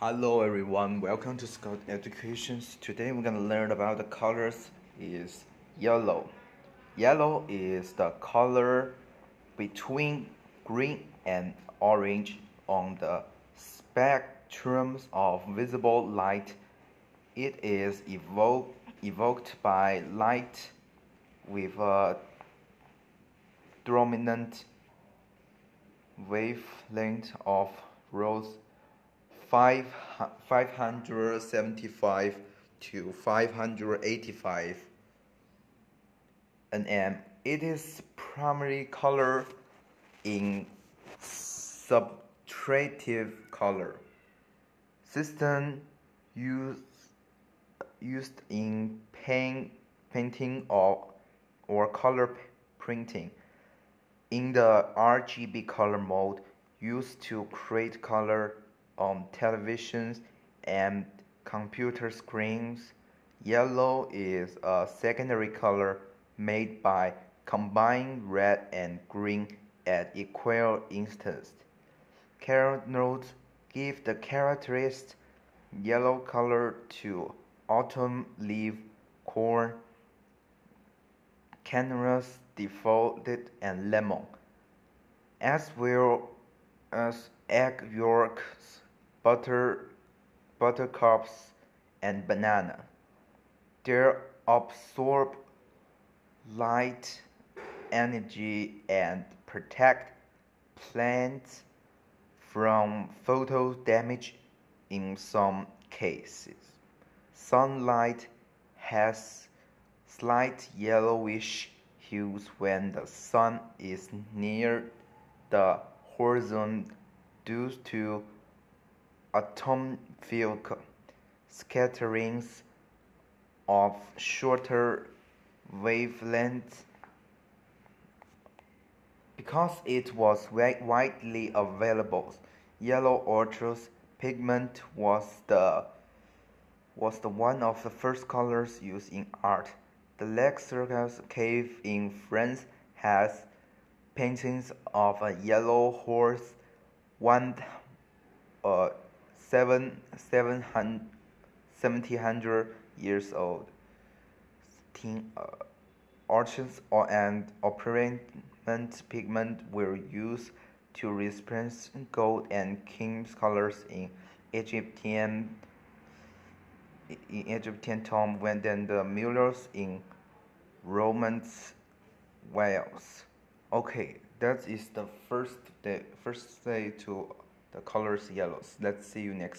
Hello everyone, welcome to Scout Educations. Today we're gonna learn about the colors is yellow. Yellow is the color between green and orange on the spectrums of visible light. It is evoked evoked by light with a dominant wavelength of rose 5, 575 to 585 nm. It is primary color in subtractive color. System used used in paint, painting or or color printing. In the RGB color mode, used to create color on televisions and computer screens. Yellow is a secondary color made by combining red and green at equal instance. Carotenoids give the characteristic yellow color to autumn leaf, corn, canaries, defaulted, and lemon, as well as egg yolks butter, buttercups, and banana. They absorb light, energy, and protect plants from photo damage in some cases. Sunlight has slight yellowish hues when the sun is near the horizon due to atomic scatterings of shorter wavelengths because it was widely available. Yellow ochre pigment was the was the one of the first colors used in art. The Lac Circus cave in France has paintings of a yellow horse one uh, seven seven hundred seventy hundred years old. Tin, uh, orchids and orpiment pigment were used to represent gold and king's colors in Egyptian in Egyptian tomb when then the mullers in Roman Wales. Okay, that is the first day first day to the colors yellows. Let's see you next